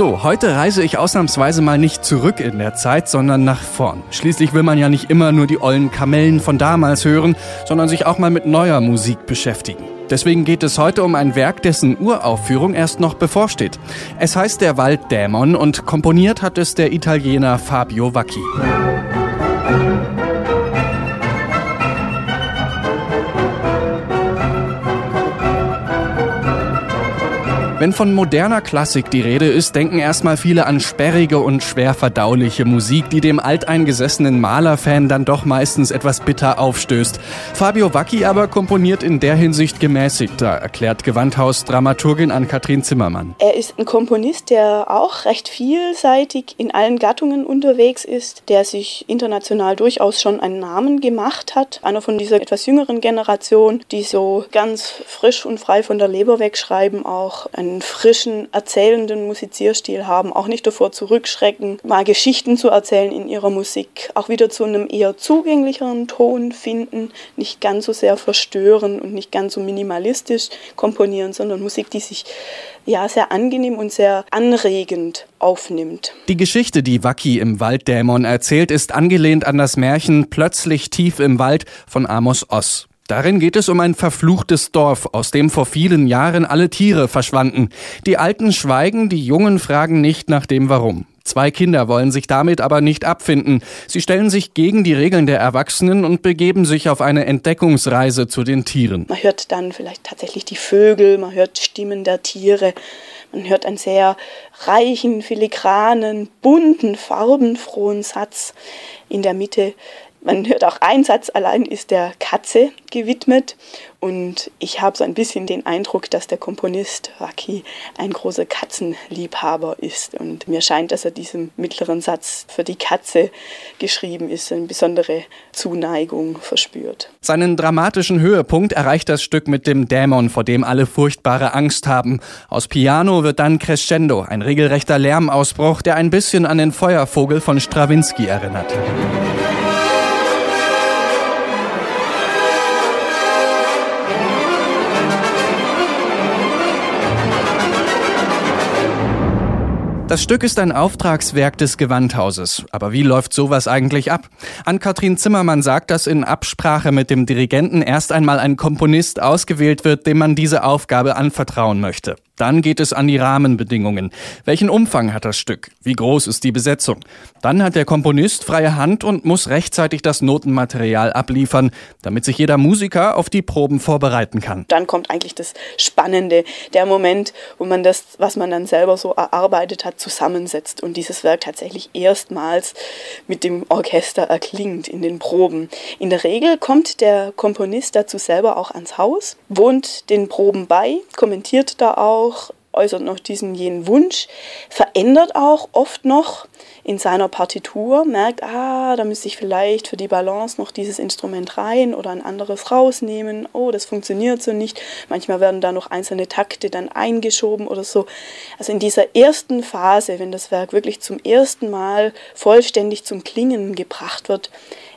So, heute reise ich ausnahmsweise mal nicht zurück in der Zeit, sondern nach vorn. Schließlich will man ja nicht immer nur die ollen Kamellen von damals hören, sondern sich auch mal mit neuer Musik beschäftigen. Deswegen geht es heute um ein Werk, dessen Uraufführung erst noch bevorsteht. Es heißt Der Walddämon und komponiert hat es der Italiener Fabio Vacchi. Wenn von moderner Klassik die Rede ist, denken erstmal viele an sperrige und schwer verdauliche Musik, die dem alteingesessenen Malerfan dann doch meistens etwas bitter aufstößt. Fabio Vacchi aber komponiert in der Hinsicht gemäßigter, erklärt Gewandhaus-Dramaturgin Ann-Kathrin Zimmermann. Er ist ein Komponist, der auch recht vielseitig in allen Gattungen unterwegs ist, der sich international durchaus schon einen Namen gemacht hat. Einer von dieser etwas jüngeren Generation, die so ganz frisch und frei von der Leber wegschreiben, auch ein einen frischen, erzählenden Musizierstil haben, auch nicht davor zurückschrecken, mal Geschichten zu erzählen in ihrer Musik, auch wieder zu einem eher zugänglicheren Ton finden, nicht ganz so sehr verstören und nicht ganz so minimalistisch komponieren, sondern Musik, die sich ja sehr angenehm und sehr anregend aufnimmt. Die Geschichte, die Wacki im Walddämon erzählt, ist angelehnt an das Märchen Plötzlich tief im Wald von Amos Oss. Darin geht es um ein verfluchtes Dorf, aus dem vor vielen Jahren alle Tiere verschwanden. Die Alten schweigen, die Jungen fragen nicht nach dem Warum. Zwei Kinder wollen sich damit aber nicht abfinden. Sie stellen sich gegen die Regeln der Erwachsenen und begeben sich auf eine Entdeckungsreise zu den Tieren. Man hört dann vielleicht tatsächlich die Vögel, man hört Stimmen der Tiere, man hört einen sehr reichen, filigranen, bunten, farbenfrohen Satz. In der Mitte man hört auch, ein Satz allein ist der Katze gewidmet. Und ich habe so ein bisschen den Eindruck, dass der Komponist Waki ein großer Katzenliebhaber ist. Und mir scheint, dass er diesem mittleren Satz für die Katze geschrieben ist, eine besondere Zuneigung verspürt. Seinen dramatischen Höhepunkt erreicht das Stück mit dem Dämon, vor dem alle furchtbare Angst haben. Aus Piano wird dann Crescendo, ein regelrechter Lärmausbruch, der ein bisschen an den Feuervogel von Strawinski erinnert. Das Stück ist ein Auftragswerk des Gewandhauses. Aber wie läuft sowas eigentlich ab? Ann-Kathrin Zimmermann sagt, dass in Absprache mit dem Dirigenten erst einmal ein Komponist ausgewählt wird, dem man diese Aufgabe anvertrauen möchte. Dann geht es an die Rahmenbedingungen. Welchen Umfang hat das Stück? Wie groß ist die Besetzung? Dann hat der Komponist freie Hand und muss rechtzeitig das Notenmaterial abliefern, damit sich jeder Musiker auf die Proben vorbereiten kann. Dann kommt eigentlich das Spannende, der Moment, wo man das, was man dann selber so erarbeitet hat, zusammensetzt und dieses Werk tatsächlich erstmals mit dem Orchester erklingt in den Proben. In der Regel kommt der Komponist dazu selber auch ans Haus, wohnt den Proben bei, kommentiert da auch, auch, äußert noch diesen jenen Wunsch, verändert auch oft noch in seiner Partitur, merkt, ah, da müsste ich vielleicht für die Balance noch dieses Instrument rein oder ein anderes rausnehmen, oh, das funktioniert so nicht. Manchmal werden da noch einzelne Takte dann eingeschoben oder so. Also in dieser ersten Phase, wenn das Werk wirklich zum ersten Mal vollständig zum Klingen gebracht wird,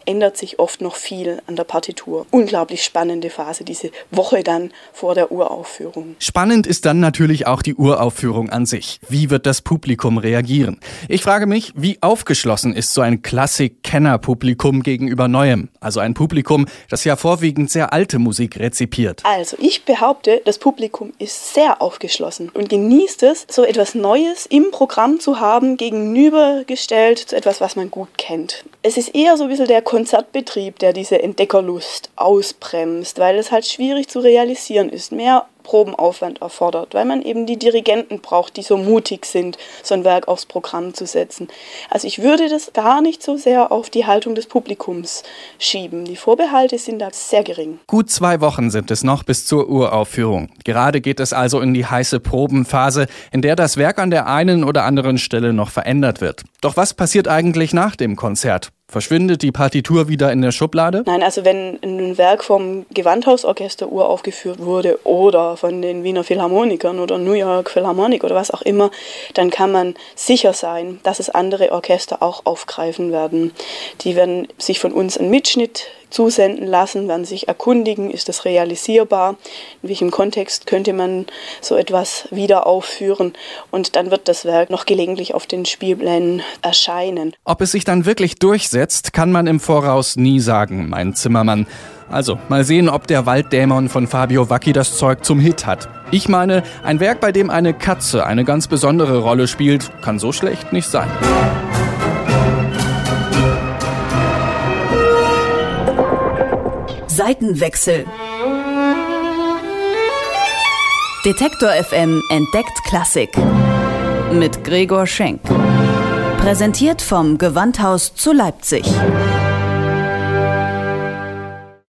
ändert sich oft noch viel an der Partitur. Unglaublich spannende Phase, diese Woche dann vor der Uraufführung. Spannend ist dann natürlich auch die Uraufführung an sich. Wie wird das Publikum reagieren? Ich frage mich, wie aufgeschlossen ist so ein Klassik-Kenner-Publikum gegenüber Neuem? Also ein Publikum, das ja vorwiegend sehr alte Musik rezipiert. Also ich behaupte, das Publikum ist sehr aufgeschlossen und genießt es, so etwas Neues im Programm zu haben, gegenübergestellt zu etwas, was man gut kennt. Es ist eher so ein bisschen der Konzertbetrieb, der diese Entdeckerlust ausbremst, weil es halt schwierig zu realisieren ist. Mehr Probenaufwand erfordert, weil man eben die Dirigenten braucht, die so mutig sind, so ein Werk aufs Programm zu setzen. Also ich würde das gar nicht so sehr auf die Haltung des Publikums schieben. Die Vorbehalte sind da sehr gering. Gut zwei Wochen sind es noch bis zur Uraufführung. Gerade geht es also in die heiße Probenphase, in der das Werk an der einen oder anderen Stelle noch verändert wird. Doch was passiert eigentlich nach dem Konzert? Verschwindet die Partitur wieder in der Schublade? Nein, also wenn ein Werk vom Gewandhausorchester uraufgeführt wurde oder von den Wiener Philharmonikern oder New York Philharmonic oder was auch immer, dann kann man sicher sein, dass es andere Orchester auch aufgreifen werden. Die werden sich von uns einen Mitschnitt zusenden lassen, werden sich erkundigen, ist das realisierbar, in welchem Kontext könnte man so etwas wieder aufführen und dann wird das Werk noch gelegentlich auf den Spielplänen erscheinen. Ob es sich dann wirklich durchsetzt, kann man im Voraus nie sagen, mein Zimmermann. Also, mal sehen, ob der Walddämon von Fabio Vacchi das Zeug zum Hit hat. Ich meine, ein Werk, bei dem eine Katze eine ganz besondere Rolle spielt, kann so schlecht nicht sein. Seitenwechsel. Detektor FM entdeckt Klassik. Mit Gregor Schenk. Präsentiert vom Gewandhaus zu Leipzig.